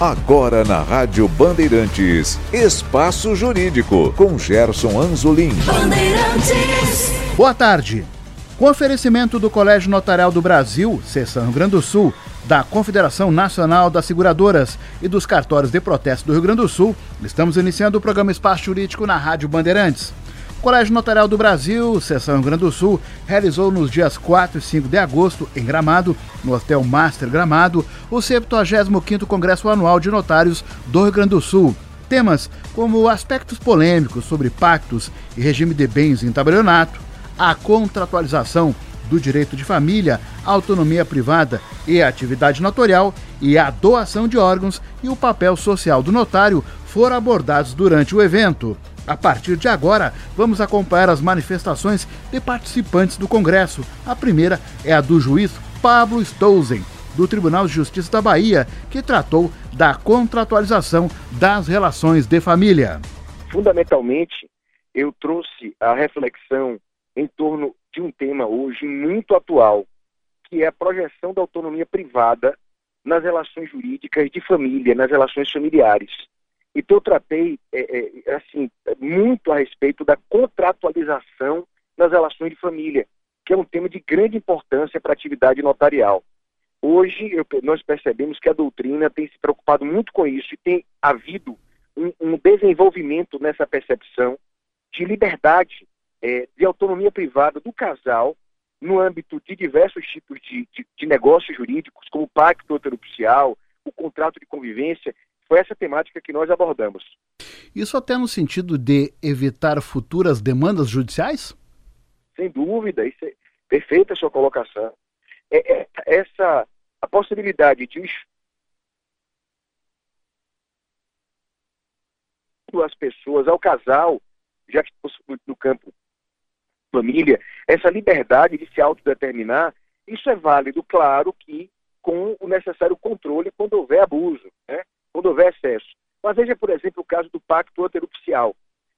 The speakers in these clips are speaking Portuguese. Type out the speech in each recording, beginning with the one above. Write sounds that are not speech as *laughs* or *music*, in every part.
Agora na Rádio Bandeirantes, Espaço Jurídico, com Gerson Anzolim. Boa tarde. Com oferecimento do Colégio Notarial do Brasil, Seção Rio Grande do Sul, da Confederação Nacional das Seguradoras e dos cartórios de protesto do Rio Grande do Sul, estamos iniciando o programa Espaço Jurídico na Rádio Bandeirantes. Colégio Notarial do Brasil, Seção Rio Grande do Sul, realizou nos dias 4 e 5 de agosto, em Gramado, no Hotel Master Gramado, o 75º Congresso Anual de Notários do Rio Grande do Sul. Temas como aspectos polêmicos sobre pactos e regime de bens em tabelionato, a contratualização do direito de família, autonomia privada e atividade notorial e a doação de órgãos e o papel social do notário foram abordados durante o evento. A partir de agora, vamos acompanhar as manifestações de participantes do Congresso. A primeira é a do juiz Pablo Stouzen, do Tribunal de Justiça da Bahia, que tratou da contratualização das relações de família. Fundamentalmente, eu trouxe a reflexão em torno de um tema hoje muito atual, que é a projeção da autonomia privada nas relações jurídicas de família, nas relações familiares. Então eu tratei é, é, assim muito a respeito da contratualização nas relações de família, que é um tema de grande importância para a atividade notarial. Hoje eu, nós percebemos que a doutrina tem se preocupado muito com isso e tem havido um, um desenvolvimento nessa percepção de liberdade, é, de autonomia privada do casal no âmbito de diversos tipos de, de, de negócios jurídicos, como o pacto heteropicial, o contrato de convivência, foi essa temática que nós abordamos. Isso até no sentido de evitar futuras demandas judiciais? Sem dúvida, isso é perfeita a sua colocação. É, é, essa a possibilidade de as pessoas ao casal, já que no campo família, essa liberdade de se autodeterminar, isso é válido, claro, que com o necessário controle quando houver abuso. Né? Quando houver excesso. Mas veja, por exemplo, o caso do pacto anterupcial.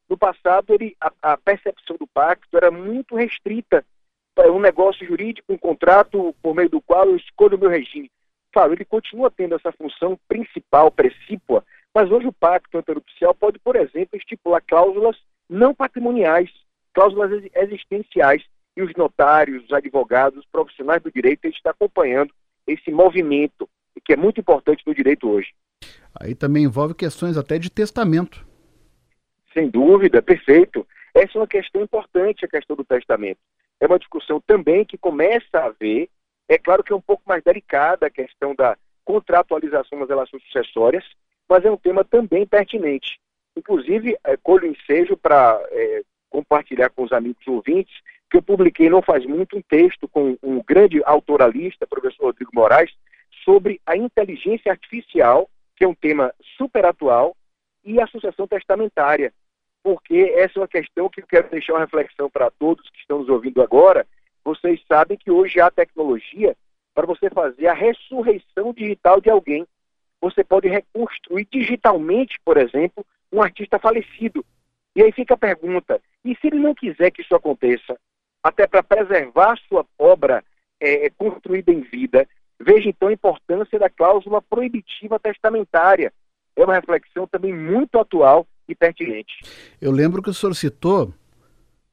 No passado, ele, a, a, percepção do pacto era muito restrita para um negócio jurídico, um contrato por meio do qual eu escolho o meu regime. Claro, ele continua tendo essa função principal, precípua, mas hoje o pacto anterupcial pode, por exemplo, estipular cláusulas não patrimoniais, cláusulas existenciais, e os notários, os advogados, os profissionais do direito, eles estão acompanhando esse movimento, que é muito importante no direito hoje. Aí também envolve questões até de testamento. Sem dúvida, perfeito. Essa é uma questão importante, a questão do testamento. É uma discussão também que começa a haver, é claro que é um pouco mais delicada a questão da contratualização das relações sucessórias, mas é um tema também pertinente. Inclusive, é, colho ensejo para é, compartilhar com os amigos ouvintes que eu publiquei não faz muito um texto com um grande autoralista, professor Rodrigo Moraes, sobre a inteligência artificial que é um tema super atual, e a sucessão testamentária, porque essa é uma questão que eu quero deixar uma reflexão para todos que estão nos ouvindo agora. Vocês sabem que hoje há tecnologia para você fazer a ressurreição digital de alguém. Você pode reconstruir digitalmente, por exemplo, um artista falecido. E aí fica a pergunta: e se ele não quiser que isso aconteça, até para preservar sua obra é, construída em vida, Veja então a importância da cláusula proibitiva testamentária. É uma reflexão também muito atual e pertinente. Eu lembro que o senhor citou,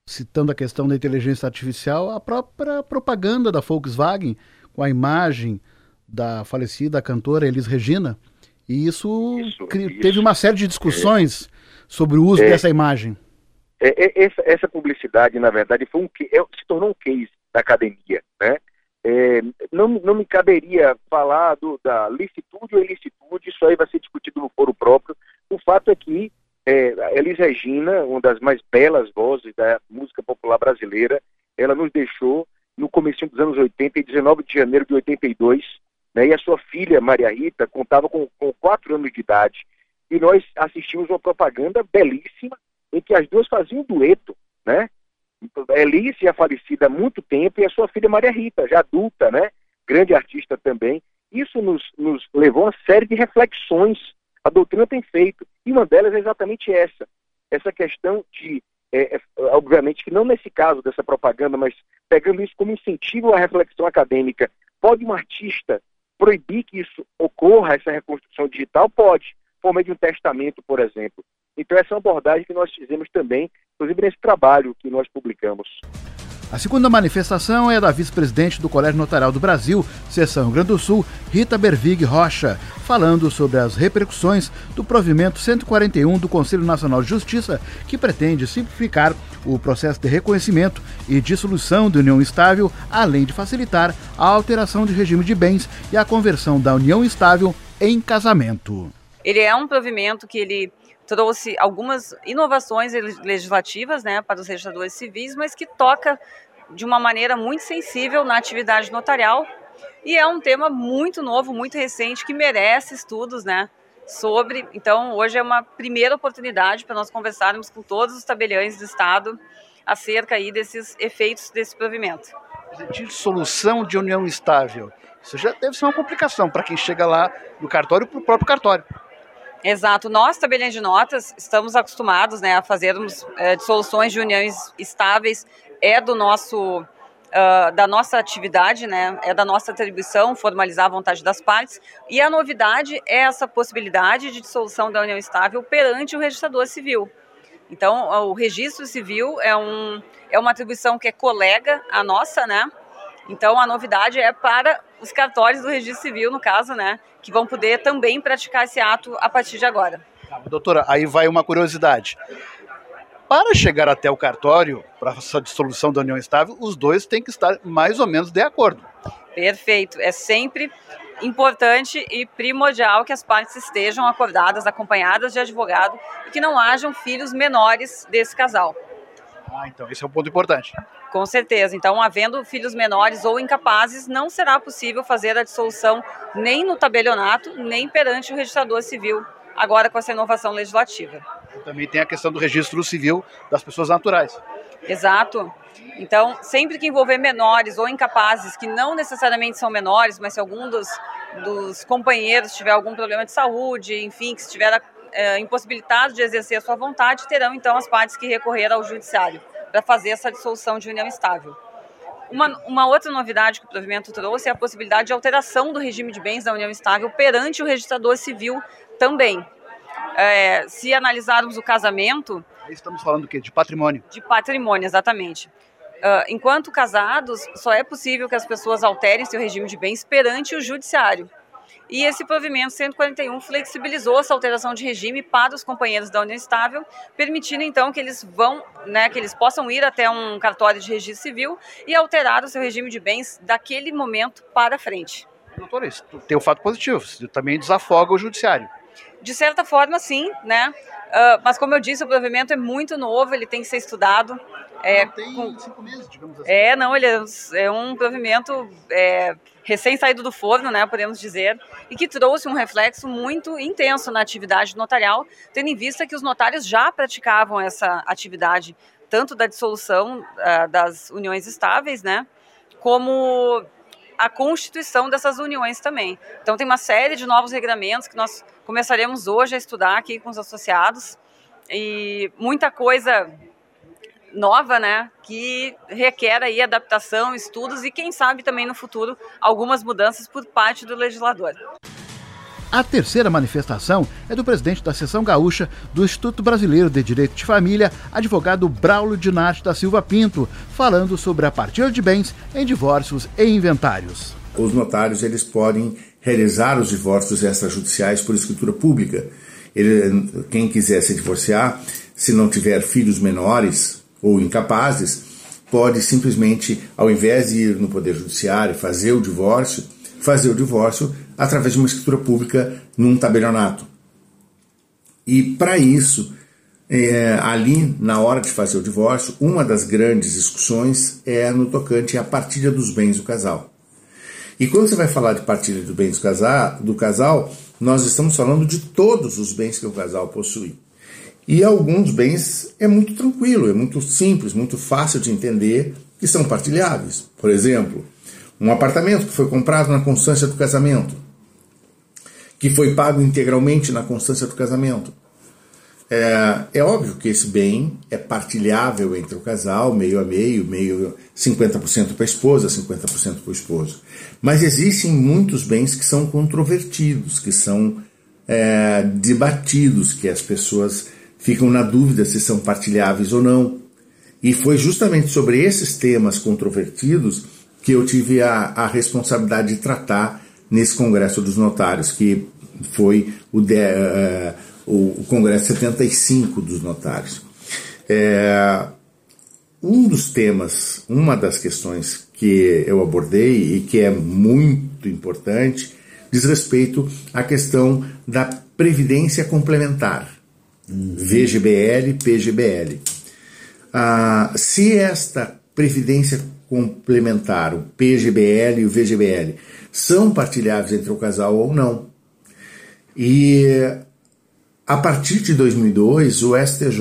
citando a questão da inteligência artificial, a própria propaganda da Volkswagen com a imagem da falecida cantora Elis Regina. E isso, isso teve isso. uma série de discussões é. sobre o uso é. dessa imagem. É, é essa, essa, publicidade, na verdade, foi um, é, se tornou um case da academia. Né? É, não, não me caberia falar do, da licitude ou ilicitude, isso aí vai ser discutido no foro próprio. O fato é que é, Elis Regina, uma das mais belas vozes da música popular brasileira, ela nos deixou no começo dos anos 80, em 19 de janeiro de 82, né, e a sua filha, Maria Rita, contava com, com quatro anos de idade. E nós assistimos uma propaganda belíssima, em que as duas faziam um dueto, né? Elice é falecida há muito tempo e a sua filha Maria Rita, já adulta, né? Grande artista também. Isso nos, nos levou a uma série de reflexões. A doutrina tem feito. E uma delas é exatamente essa. Essa questão de, é, é, obviamente que não nesse caso dessa propaganda, mas pegando isso como incentivo à reflexão acadêmica, pode um artista Proibir que isso ocorra, essa reconstrução digital, pode, por meio de um testamento, por exemplo. Então, essa é uma abordagem que nós fizemos também, inclusive nesse trabalho que nós publicamos. A segunda manifestação é da vice-presidente do Colégio Notarial do Brasil, Seção Rio Grande do Sul, Rita Bervig Rocha, falando sobre as repercussões do provimento 141 do Conselho Nacional de Justiça, que pretende simplificar o processo de reconhecimento e dissolução da união estável, além de facilitar a alteração de regime de bens e a conversão da união estável em casamento. Ele é um provimento que ele trouxe algumas inovações legislativas né, para os registradores civis, mas que toca de uma maneira muito sensível na atividade notarial e é um tema muito novo, muito recente, que merece estudos, né? Sobre. Então, hoje é uma primeira oportunidade para nós conversarmos com todos os tabeliães do Estado acerca aí desses efeitos desse provimento. Dissolução de união estável. Isso já deve ser uma complicação para quem chega lá no cartório para o próprio cartório. Exato. Nós, tabeliões de notas, estamos acostumados né, a fazermos é, dissoluções de uniões estáveis. É do nosso, uh, da nossa atividade, né, é da nossa atribuição formalizar a vontade das partes. E a novidade é essa possibilidade de dissolução da união estável perante o registrador civil. Então, o registro civil é, um, é uma atribuição que é colega à nossa, né? Então, a novidade é para os cartórios do registro civil, no caso, né? Que vão poder também praticar esse ato a partir de agora. Tá, doutora, aí vai uma curiosidade. Para chegar até o cartório, para essa dissolução da união estável, os dois têm que estar mais ou menos de acordo. Perfeito. É sempre importante e primordial que as partes estejam acordadas, acompanhadas de advogado e que não hajam filhos menores desse casal. Ah, então esse é um ponto importante. Com certeza. Então, havendo filhos menores ou incapazes, não será possível fazer a dissolução nem no tabelionato, nem perante o registrador civil, agora com essa inovação legislativa. Também tem a questão do registro civil das pessoas naturais. Exato. Então, sempre que envolver menores ou incapazes, que não necessariamente são menores, mas se algum dos, dos companheiros tiver algum problema de saúde, enfim, que estiver é, impossibilitados de exercer a sua vontade, terão então as partes que recorrer ao judiciário para fazer essa dissolução de união estável. Uma, uma, outra novidade que o provimento trouxe é a possibilidade de alteração do regime de bens da união estável perante o registrador civil também. É, se analisarmos o casamento. Estamos falando do quê? De patrimônio? De patrimônio, exatamente. Uh, enquanto casados, só é possível que as pessoas alterem seu regime de bens perante o judiciário. E esse provimento 141 flexibilizou essa alteração de regime para os companheiros da união estável, permitindo então que eles vão, né, que eles possam ir até um cartório de registro civil e alterar o seu regime de bens daquele momento para frente. Doutora, isso tem um fato positivo, isso também desafoga o judiciário. De certa forma, sim, né? Uh, mas como eu disse, o provimento é muito novo, ele tem que ser estudado. É, tem com... cinco meses, digamos assim. É, não, ele é, é um provimento é, recém-saído do forno, né, podemos dizer, e que trouxe um reflexo muito intenso na atividade notarial, tendo em vista que os notários já praticavam essa atividade, tanto da dissolução uh, das uniões estáveis, né, como a constituição dessas uniões também. Então tem uma série de novos regramentos que nós começaremos hoje a estudar aqui com os associados e muita coisa nova, né, que requer aí adaptação, estudos e quem sabe também no futuro algumas mudanças por parte do legislador. A terceira manifestação é do presidente da Seção Gaúcha do Instituto Brasileiro de Direito de Família, advogado Braulio Dinarte da Silva Pinto, falando sobre a partilha de bens em divórcios e inventários. Os notários eles podem realizar os divórcios extrajudiciais por escritura pública. Ele, quem quiser se divorciar, se não tiver filhos menores, ou incapazes, pode simplesmente, ao invés de ir no Poder Judiciário fazer o divórcio, fazer o divórcio através de uma escritura pública num tabelionato. E para isso, é, ali na hora de fazer o divórcio, uma das grandes discussões é no tocante à partilha dos bens do casal. E quando você vai falar de partilha dos bens do casal, do casal, nós estamos falando de todos os bens que o casal possui. E alguns bens é muito tranquilo, é muito simples, muito fácil de entender que são partilháveis. Por exemplo, um apartamento que foi comprado na constância do casamento, que foi pago integralmente na constância do casamento. É, é, óbvio que esse bem é partilhável entre o casal, meio a meio, meio 50% para a esposa, 50% para o esposo. Mas existem muitos bens que são controvertidos, que são é, debatidos, que as pessoas ficam na dúvida se são partilháveis ou não. E foi justamente sobre esses temas controvertidos que eu tive a, a responsabilidade de tratar nesse Congresso dos Notários, que foi o, de, uh, o Congresso 75 dos Notários. É, um dos temas, uma das questões que eu abordei e que é muito importante, diz respeito à questão da previdência complementar, uhum. VGBL, PGBL. Ah, se esta previdência complementar, o PGBL e o VGBL, são partilháveis entre o casal ou não. E a partir de 2002, o STJ,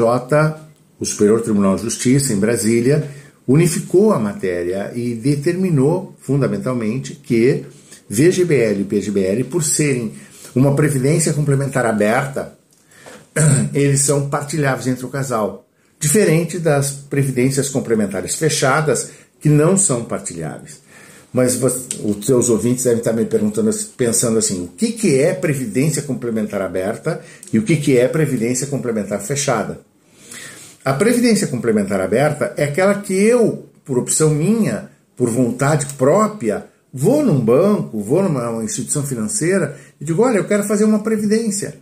o Superior Tribunal de Justiça em Brasília, unificou a matéria e determinou fundamentalmente que VGBL e PGBL, por serem uma previdência complementar aberta, *clears throat* eles são partilháveis entre o casal, diferente das previdências complementares fechadas, que não são partilháveis. Mas os seus ouvintes devem estar me perguntando, pensando assim, o que, que é previdência complementar aberta e o que, que é previdência complementar fechada? A previdência complementar aberta é aquela que eu, por opção minha, por vontade própria, vou num banco, vou numa instituição financeira e digo, olha, eu quero fazer uma previdência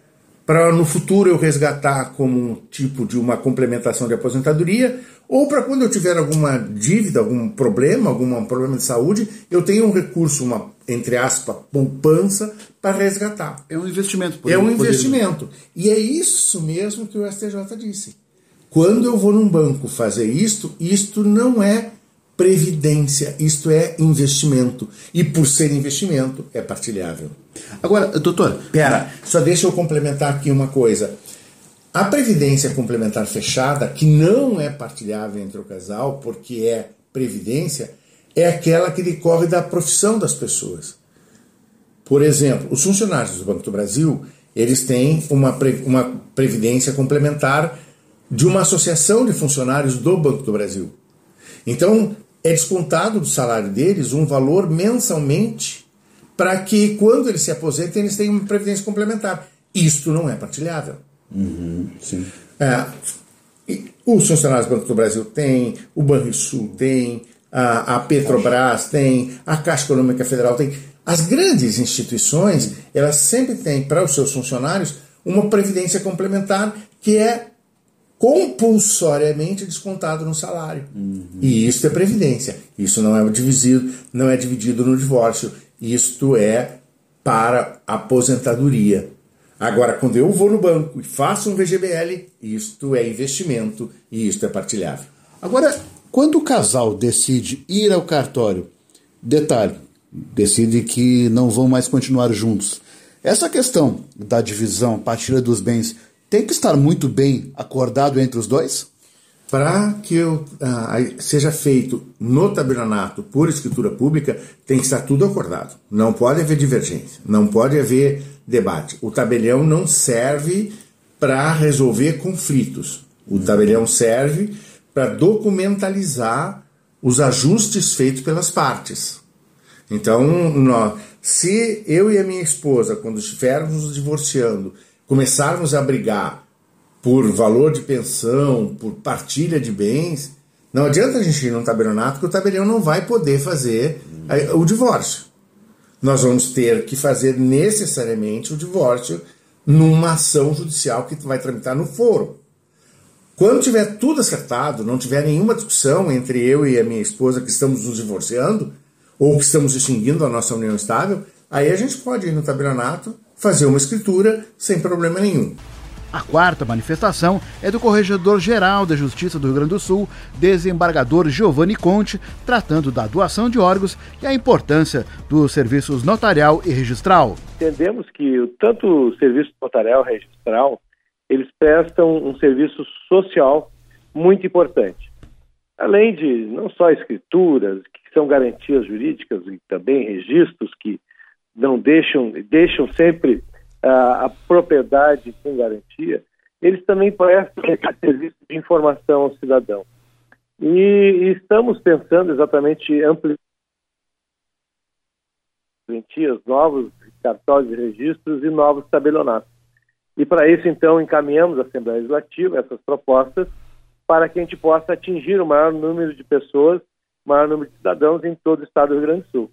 para no futuro eu resgatar como um tipo de uma complementação de aposentadoria, ou para quando eu tiver alguma dívida, algum problema, algum problema de saúde, eu tenho um recurso, uma, entre aspas, poupança para resgatar. É um investimento. é um investimento. E é isso mesmo que o STJ disse. Quando eu vou num banco fazer isto, isto não é previdência, isto é investimento. E por ser investimento, é partilhável. Agora, doutor. Pera, só deixa eu complementar aqui uma coisa. A previdência complementar fechada, que não é partilhável entre o casal, porque é previdência, é aquela que decorre da profissão das pessoas. Por exemplo, os funcionários do Banco do Brasil, eles têm uma, uma previdência complementar de uma associação de funcionários do Banco do Brasil. Então, é descontado do salário deles um valor mensalmente para que quando eles se aposentem eles tenham uma previdência complementar. Isto não é partilhável. Uhum, sim. É, os funcionários do Banco do Brasil têm, o Banrisul tem, a, a Petrobras tem, a Caixa Econômica Federal tem. As grandes instituições, elas sempre têm para os seus funcionários uma previdência complementar que é compulsoriamente descontado no salário. Uhum. E isso é previdência. Isso não é dividido, não é dividido no divórcio. Isto é para aposentadoria. Agora, quando eu vou no banco e faço um VGBL, isto é investimento e isto é partilhável. Agora, quando o casal decide ir ao cartório, detalhe, decide que não vão mais continuar juntos. Essa questão da divisão, partilha dos bens, tem que estar muito bem acordado entre os dois? Para que eu, ah, seja feito no tabelionato por escritura pública, tem que estar tudo acordado. Não pode haver divergência, não pode haver debate. O tabelião não serve para resolver conflitos. O tabelião serve para documentalizar os ajustes feitos pelas partes. Então, nós, se eu e a minha esposa, quando estivermos nos divorciando, começarmos a brigar por valor de pensão, por partilha de bens, não adianta a gente ir num tabelionato que o tabelião não vai poder fazer o divórcio. Nós vamos ter que fazer necessariamente o divórcio numa ação judicial que vai tramitar no foro. Quando tiver tudo acertado, não tiver nenhuma discussão entre eu e a minha esposa que estamos nos divorciando, ou que estamos extinguindo a nossa união estável, aí a gente pode ir no tabelionato fazer uma escritura sem problema nenhum. A quarta manifestação é do Corregedor-Geral da Justiça do Rio Grande do Sul, desembargador Giovanni Conte, tratando da doação de órgãos e a importância dos serviços notarial e registral. Entendemos que tanto o serviço notarial e registral, eles prestam um serviço social muito importante. Além de não só escrituras, que são garantias jurídicas, e também registros que não deixam, deixam sempre a, a propriedade com garantia, eles também prestam serviço de informação ao cidadão. E, e estamos pensando exatamente ampliar novos cartórios de registros e novos tabelionatos. E para isso, então, encaminhamos à Assembleia Legislativa essas propostas para que a gente possa atingir o maior número de pessoas, o maior número de cidadãos em todo o estado do Rio Grande do Sul.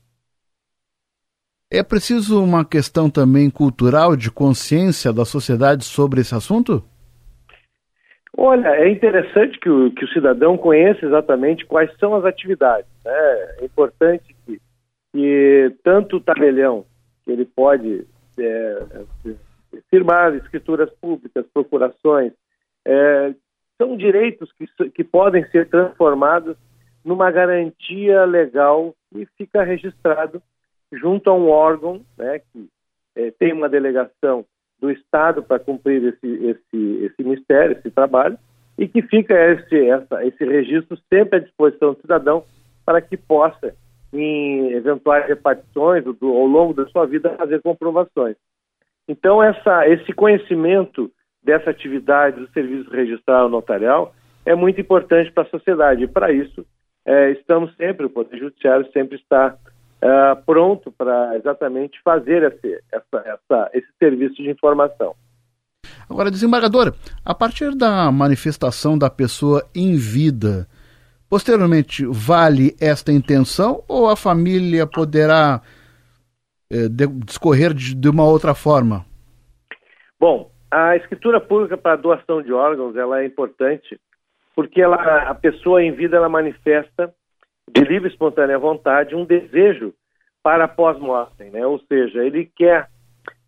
É preciso uma questão também cultural de consciência da sociedade sobre esse assunto? Olha, é interessante que o, que o cidadão conheça exatamente quais são as atividades. Né? É importante que, que tanto o tabelião, que ele pode é, firmar escrituras públicas, procurações, é, são direitos que, que podem ser transformados numa garantia legal e fica registrado junto a um órgão né, que é, tem uma delegação do Estado para cumprir esse, esse, esse mistério, esse trabalho, e que fica esse, essa, esse registro sempre à disposição do cidadão para que possa, em eventuais repartições ao longo da sua vida, fazer comprovações. Então, essa, esse conhecimento dessa atividade do serviço registral notarial é muito importante para a sociedade. E, para isso, é, estamos sempre, o Poder Judiciário sempre está uh, pronto para exatamente fazer esse, essa, essa, esse serviço de informação. Agora, desembargador, a partir da manifestação da pessoa em vida, posteriormente, vale esta intenção ou a família poderá eh, discorrer de, de uma outra forma? Bom, a escritura pública para doação de órgãos ela é importante porque ela, a pessoa em vida ela manifesta de livre e espontânea vontade, um desejo para pós-mortem, né? Ou seja, ele quer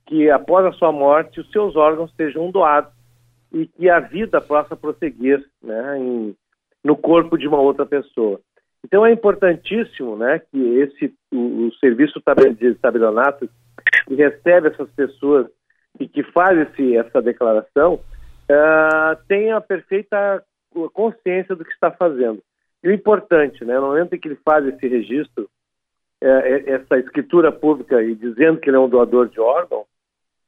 que após a sua morte os seus órgãos sejam doados e que a vida possa prosseguir, né, em, no corpo de uma outra pessoa. Então é importantíssimo, né, que esse o, o serviço de tabelionato que recebe essas pessoas e que faz esse, essa declaração uh, tenha a perfeita consciência do que está fazendo. E o importante, né, no momento em que ele faz esse registro, é, é, essa escritura pública e dizendo que ele é um doador de órgão,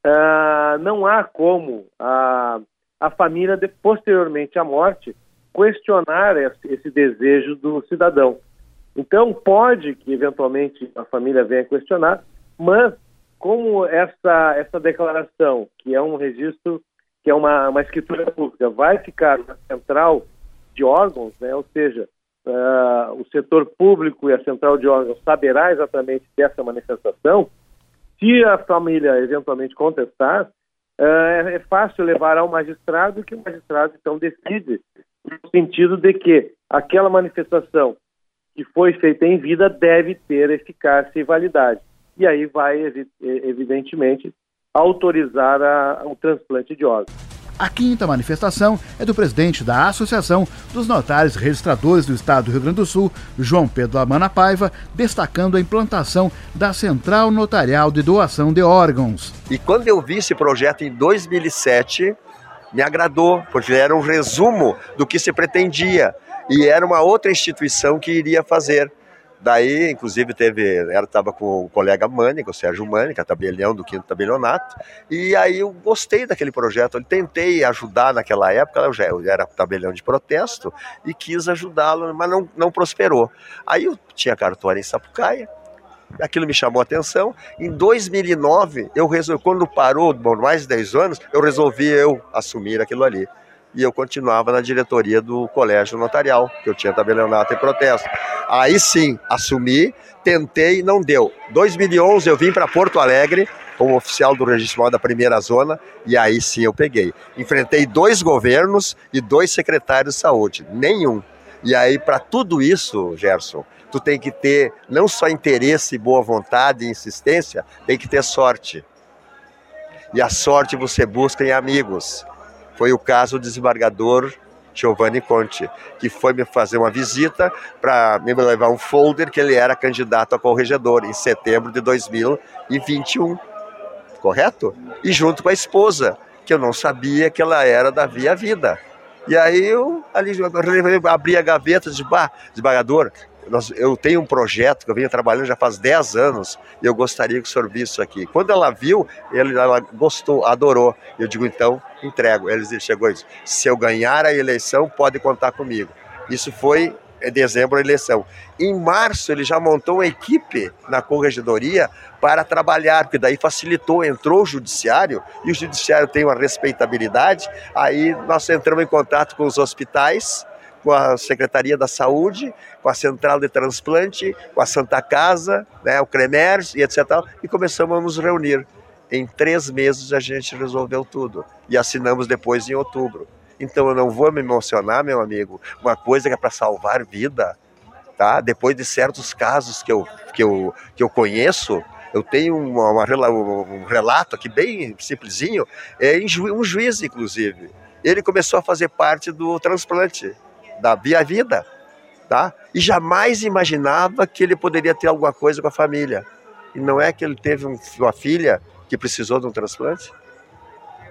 é, não há como a, a família, de, posteriormente à morte, questionar esse, esse, desejo do cidadão. Então, pode que eventualmente a família venha questionar, mas como essa, essa declaração, que é um registro, que é uma, uma escritura pública, vai ficar na central de órgãos, né, ou seja, uh, o setor público e a central de órgãos saberá exatamente dessa manifestação, se a família eventualmente contestar, uh, é fácil levar ao magistrado que o magistrado então decide no sentido de que aquela manifestação que foi feita em vida deve ter eficácia e validade. E aí vai, evidentemente, autorizar a, o transplante de órgãos. A quinta manifestação é do presidente da Associação dos Notários Registradores do Estado do Rio Grande do Sul, João Pedro Amana Paiva, destacando a implantação da Central Notarial de Doação de Órgãos. E quando eu vi esse projeto em 2007, me agradou, porque era um resumo do que se pretendia e era uma outra instituição que iria fazer. Daí, inclusive, teve, ela estava com o colega Mânica, o Sérgio Mânica, tabelião do quinto tabelionato, e aí eu gostei daquele projeto. Eu tentei ajudar naquela época, eu já eu era tabelião de protesto e quis ajudá-lo, mas não, não prosperou. Aí eu tinha cartório em Sapucaia, aquilo me chamou a atenção. Em 2009, eu resolvi, quando parou por mais de 10 anos, eu resolvi eu assumir aquilo ali e eu continuava na diretoria do colégio notarial, que eu tinha tabelionato e protesto. Aí sim, assumi, tentei, não deu. 2011 eu vim para Porto Alegre como oficial do registro da primeira zona e aí sim eu peguei. Enfrentei dois governos e dois secretários de saúde, nenhum. E aí para tudo isso, Gerson, tu tem que ter não só interesse, boa vontade e insistência, tem que ter sorte. E a sorte você busca em amigos foi o caso do desembargador Giovanni Conte, que foi me fazer uma visita para me levar um folder que ele era candidato a corregedor em setembro de 2021, correto? E junto com a esposa, que eu não sabia que ela era da Via Vida. E aí eu ali abri a gaveta de bah, desembargador, nós, eu tenho um projeto que eu venho trabalhando já faz 10 anos e eu gostaria que o senhor visse isso aqui. Quando ela viu, ele, ela gostou, adorou. Eu digo, então, entrego. Ele chegou e disse, se eu ganhar a eleição, pode contar comigo. Isso foi em dezembro a eleição. Em março, ele já montou uma equipe na corregedoria para trabalhar, porque daí facilitou, entrou o judiciário, e o judiciário tem uma respeitabilidade, aí nós entramos em contato com os hospitais, com a Secretaria da Saúde, com a Central de Transplante, com a Santa Casa, né, o CREMERS e etc. E começamos a nos reunir. Em três meses a gente resolveu tudo e assinamos depois em outubro. Então eu não vou me emocionar, meu amigo, uma coisa que é para salvar vida, tá? Depois de certos casos que eu, que eu, que eu conheço, eu tenho uma, uma, um relato aqui bem simplesinho, é um juiz, inclusive. Ele começou a fazer parte do transplante da Via Vida, tá? E jamais imaginava que ele poderia ter alguma coisa com a família. E não é que ele teve um, uma filha que precisou de um transplante?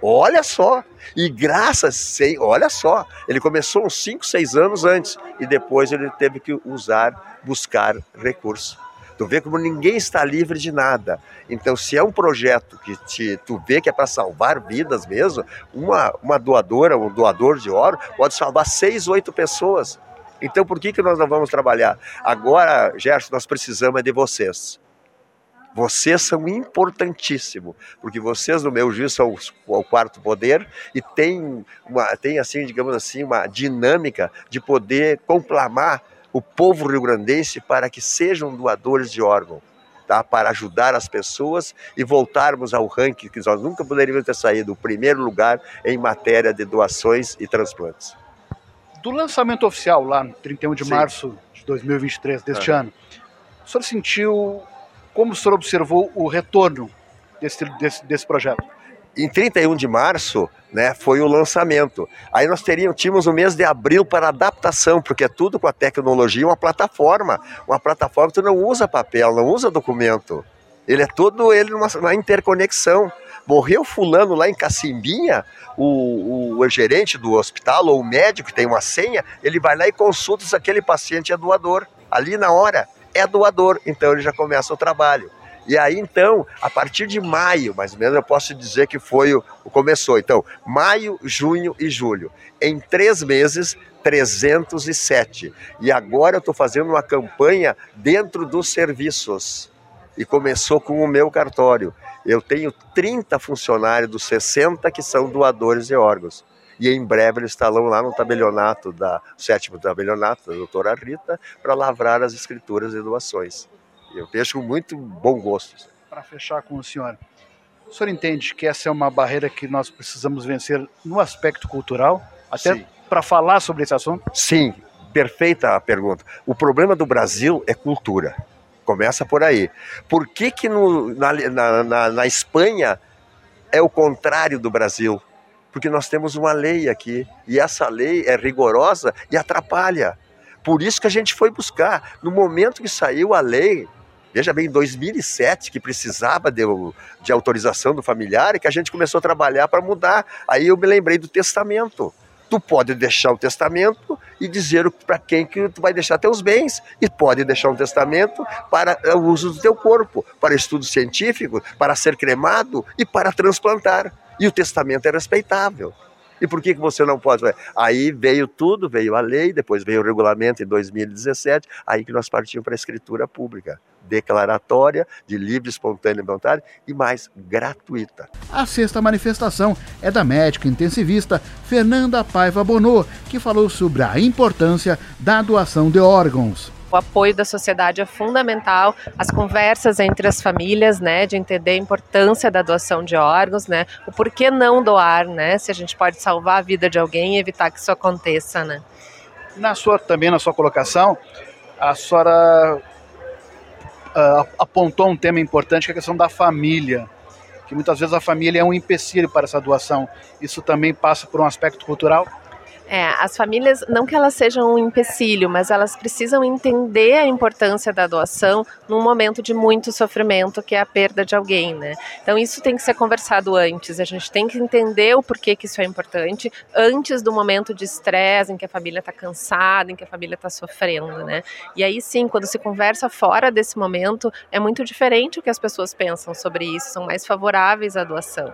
Olha só! E graças, sei, olha só, ele começou uns 5, 6 anos antes e depois ele teve que usar, buscar recurso. Tu vê como ninguém está livre de nada. Então, se é um projeto que te, tu vê que é para salvar vidas mesmo, uma, uma doadora, um doador de órgão, pode salvar seis, oito pessoas. Então, por que, que nós não vamos trabalhar? Agora, Gerson, nós precisamos é de vocês. Vocês são importantíssimos, porque vocês, no meu juízo, são o quarto poder e tem, uma, tem assim, digamos assim, uma dinâmica de poder conclamar o povo rio-grandense para que sejam doadores de órgão, tá? para ajudar as pessoas e voltarmos ao ranking que nós nunca poderíamos ter saído, o primeiro lugar em matéria de doações e transplantes. Do lançamento oficial, lá no 31 de Sim. março de 2023, deste ano, o senhor sentiu, como o senhor observou o retorno desse, desse, desse projeto? Em 31 de março, né, foi o lançamento. Aí nós teríamos, tínhamos o mês de abril para adaptação, porque é tudo com a tecnologia, uma plataforma. Uma plataforma que não usa papel, não usa documento. Ele é todo ele numa, numa interconexão. Morreu fulano lá em Cacimbinha, o, o, o, gerente do hospital ou o médico que tem uma senha, ele vai lá e consulta se aquele paciente é doador. Ali na hora é doador, então ele já começa o trabalho. E aí, então, a partir de maio, mais ou menos, eu posso dizer que foi o, começou. Então, maio, junho e julho. Em três meses, 307. E agora eu estou fazendo uma campanha dentro dos serviços. E começou com o meu cartório. Eu tenho 30 funcionários dos 60 que são doadores de órgãos. E em breve eles estarão lá no tabelionato, da, sétimo tabelionato da doutora Rita, para lavrar as escrituras de doações. Eu vejo com muito bom gosto. Para fechar com o senhor, o senhor entende que essa é uma barreira que nós precisamos vencer no aspecto cultural, até para falar sobre esse assunto? Sim, perfeita a pergunta. O problema do Brasil é cultura. Começa por aí. Por que, que no, na, na, na, na Espanha é o contrário do Brasil? Porque nós temos uma lei aqui e essa lei é rigorosa e atrapalha. Por isso que a gente foi buscar. No momento que saiu a lei, Veja bem, em 2007, que precisava de, de autorização do familiar, e que a gente começou a trabalhar para mudar. Aí eu me lembrei do testamento. Tu pode deixar o testamento e dizer para quem que tu vai deixar teus bens. E pode deixar um testamento para o uso do teu corpo, para estudo científico, para ser cremado e para transplantar. E o testamento é respeitável. E por que, que você não pode? Aí veio tudo, veio a lei, depois veio o regulamento em 2017, aí que nós partimos para a escritura pública declaratória, de livre, espontânea e voluntária e mais gratuita. A sexta manifestação é da médica intensivista Fernanda Paiva Bonô, que falou sobre a importância da doação de órgãos. O apoio da sociedade é fundamental, as conversas entre as famílias, né, de entender a importância da doação de órgãos, né, o porquê não doar, né, se a gente pode salvar a vida de alguém e evitar que isso aconteça, né. Na sua também na sua colocação, a senhora uh, apontou um tema importante que é a questão da família, que muitas vezes a família é um empecilho para essa doação. Isso também passa por um aspecto cultural? É, as famílias, não que elas sejam um empecilho, mas elas precisam entender a importância da doação num momento de muito sofrimento, que é a perda de alguém, né? Então isso tem que ser conversado antes, a gente tem que entender o porquê que isso é importante, antes do momento de estresse, em que a família está cansada, em que a família está sofrendo, né? E aí sim, quando se conversa fora desse momento, é muito diferente o que as pessoas pensam sobre isso, são mais favoráveis à doação.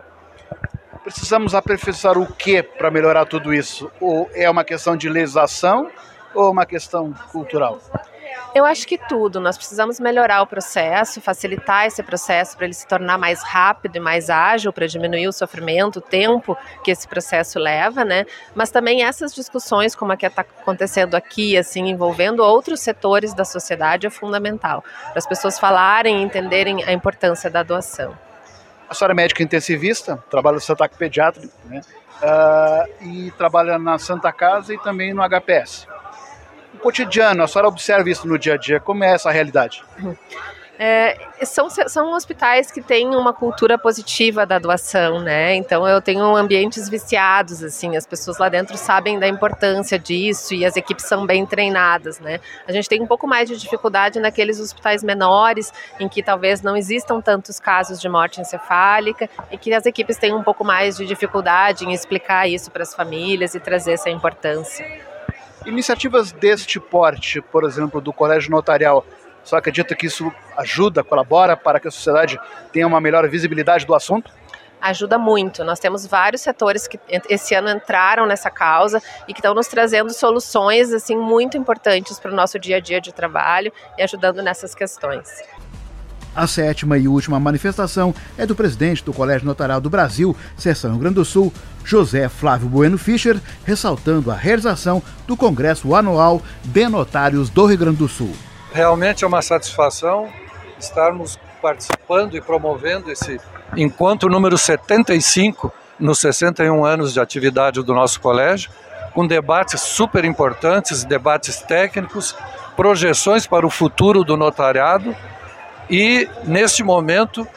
Precisamos aperfeiçoar o que para melhorar tudo isso? Ou é uma questão de legislação ou uma questão cultural? Eu acho que tudo. Nós precisamos melhorar o processo, facilitar esse processo para ele se tornar mais rápido e mais ágil, para diminuir o sofrimento, o tempo que esse processo leva, né? Mas também essas discussões, como a que está acontecendo aqui, assim, envolvendo outros setores da sociedade, é fundamental para as pessoas falarem e entenderem a importância da doação. A senhora é médica intensivista, trabalha no Santa Pediátrico, né? Uh, e trabalha na Santa Casa e também no HPS. O cotidiano, a senhora observa isso no dia a dia, como é essa realidade? *laughs* É, são, são hospitais que têm uma cultura positiva da doação, né? Então eu tenho ambientes viciados, assim, as pessoas lá dentro sabem da importância disso e as equipes são bem treinadas, né? A gente tem um pouco mais de dificuldade naqueles hospitais menores, em que talvez não existam tantos casos de morte encefálica e que as equipes têm um pouco mais de dificuldade em explicar isso para as famílias e trazer essa importância. Iniciativas deste porte, por exemplo, do Colégio Notarial, só acredita que isso ajuda, colabora para que a sociedade tenha uma melhor visibilidade do assunto? ajuda muito. Nós temos vários setores que esse ano entraram nessa causa e que estão nos trazendo soluções assim muito importantes para o nosso dia a dia de trabalho e ajudando nessas questões. A sétima e última manifestação é do presidente do Colégio Notarial do Brasil, Seção Rio Grande do Sul, José Flávio Bueno Fischer, ressaltando a realização do Congresso Anual de Notários do Rio Grande do Sul. Realmente é uma satisfação estarmos participando e promovendo esse encontro número 75 nos 61 anos de atividade do nosso colégio, com debates super importantes, debates técnicos, projeções para o futuro do notariado e, neste momento,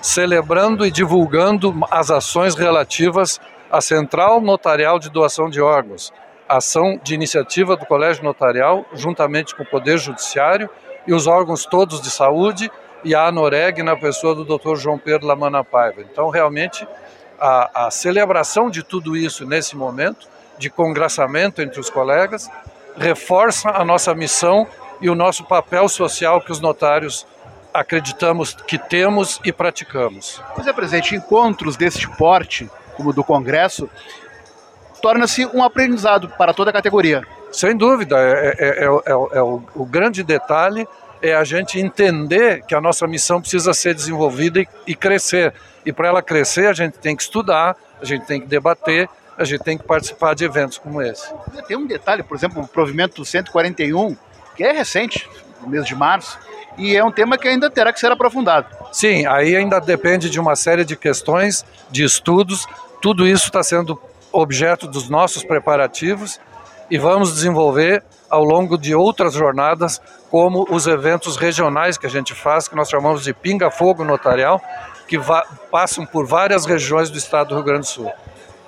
celebrando e divulgando as ações relativas à Central Notarial de Doação de Órgãos, ação de iniciativa do Colégio Notarial, juntamente com o Poder Judiciário e os órgãos todos de saúde e a ANOREG na pessoa do Dr. João Pedro Lamana Paiva. Então, realmente, a, a celebração de tudo isso nesse momento, de congraçamento entre os colegas, reforça a nossa missão e o nosso papel social que os notários acreditamos que temos e praticamos. Pois é, presidente, encontros deste porte, como do Congresso, torna-se um aprendizado para toda a categoria. Sem dúvida, é, é, é, é o, o, grande detalhe é a gente entender que a nossa missão precisa ser desenvolvida e, e crescer. E para ela crescer, a gente tem que estudar, a gente tem que debater, a gente tem que participar de eventos como esse. Tem um detalhe, por exemplo, o provimento 141, que é recente, no mês de março, e é um tema que ainda terá que ser aprofundado. Sim, aí ainda depende de uma série de questões, de estudos, tudo isso está sendo objeto dos nossos preparativos e vamos desenvolver ao longo de outras jornadas, como os eventos regionais que a gente faz, que nós chamamos de pinga-fogo notarial, que passam por várias regiões do estado do Rio Grande do Sul.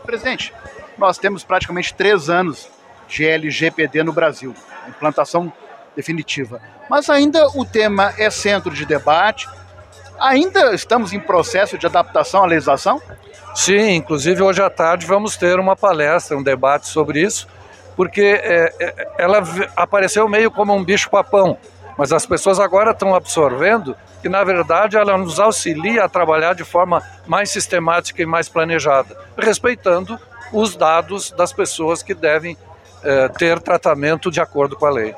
Presidente, nós temos praticamente três anos de LGPD no Brasil, implantação definitiva. Mas ainda o tema é centro de debate, ainda estamos em processo de adaptação à legislação? Sim, inclusive hoje à tarde vamos ter uma palestra, um debate sobre isso, porque é, é, ela apareceu meio como um bicho-papão, mas as pessoas agora estão absorvendo que, na verdade, ela nos auxilia a trabalhar de forma mais sistemática e mais planejada, respeitando os dados das pessoas que devem é, ter tratamento de acordo com a lei.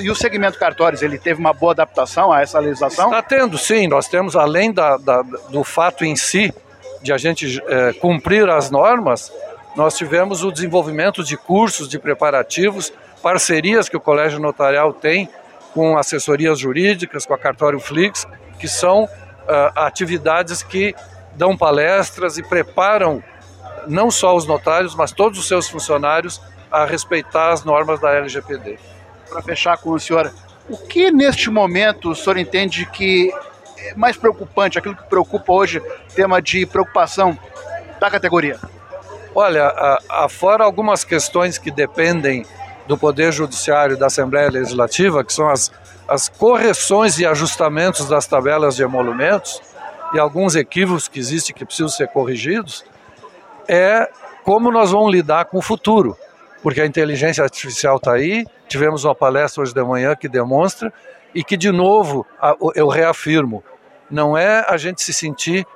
E o segmento cartórios, ele teve uma boa adaptação a essa legislação? Está tendo, sim. Nós temos, além da, da, do fato em si, de a gente é, cumprir as normas, nós tivemos o desenvolvimento de cursos, de preparativos, parcerias que o Colégio Notarial tem com assessorias jurídicas, com a Cartório Flix, que são uh, atividades que dão palestras e preparam não só os notários, mas todos os seus funcionários a respeitar as normas da LGPD. Para fechar com o senhor, o que neste momento o senhor entende que mais preocupante, aquilo que preocupa hoje, tema de preocupação da categoria? Olha, afora algumas questões que dependem do Poder Judiciário e da Assembleia Legislativa, que são as, as correções e ajustamentos das tabelas de emolumentos e alguns equívocos que existem que precisam ser corrigidos, é como nós vamos lidar com o futuro. Porque a inteligência artificial está aí, tivemos uma palestra hoje de manhã que demonstra, e que, de novo, eu reafirmo, não é a gente se sentir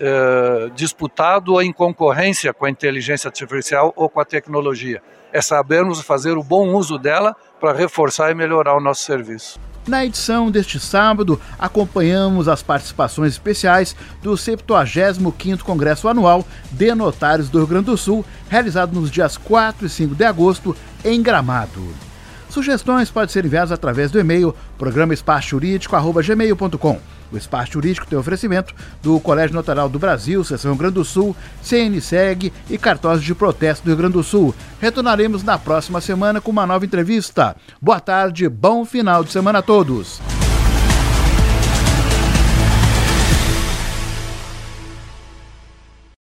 eh, disputado ou em concorrência com a inteligência artificial ou com a tecnologia. É sabermos fazer o bom uso dela para reforçar e melhorar o nosso serviço. Na edição deste sábado, acompanhamos as participações especiais do 75º Congresso Anual de Notários do Rio Grande do Sul, realizado nos dias 4 e 5 de agosto em Gramado. Sugestões podem ser enviadas através do e-mail programaespaçojurídico.gmail.com. O Espaço Jurídico tem oferecimento do Colégio Notarial do Brasil, Seção Rio Grande do Sul, CNSEG e cartões de protesto do Rio Grande do Sul. Retornaremos na próxima semana com uma nova entrevista. Boa tarde, bom final de semana a todos.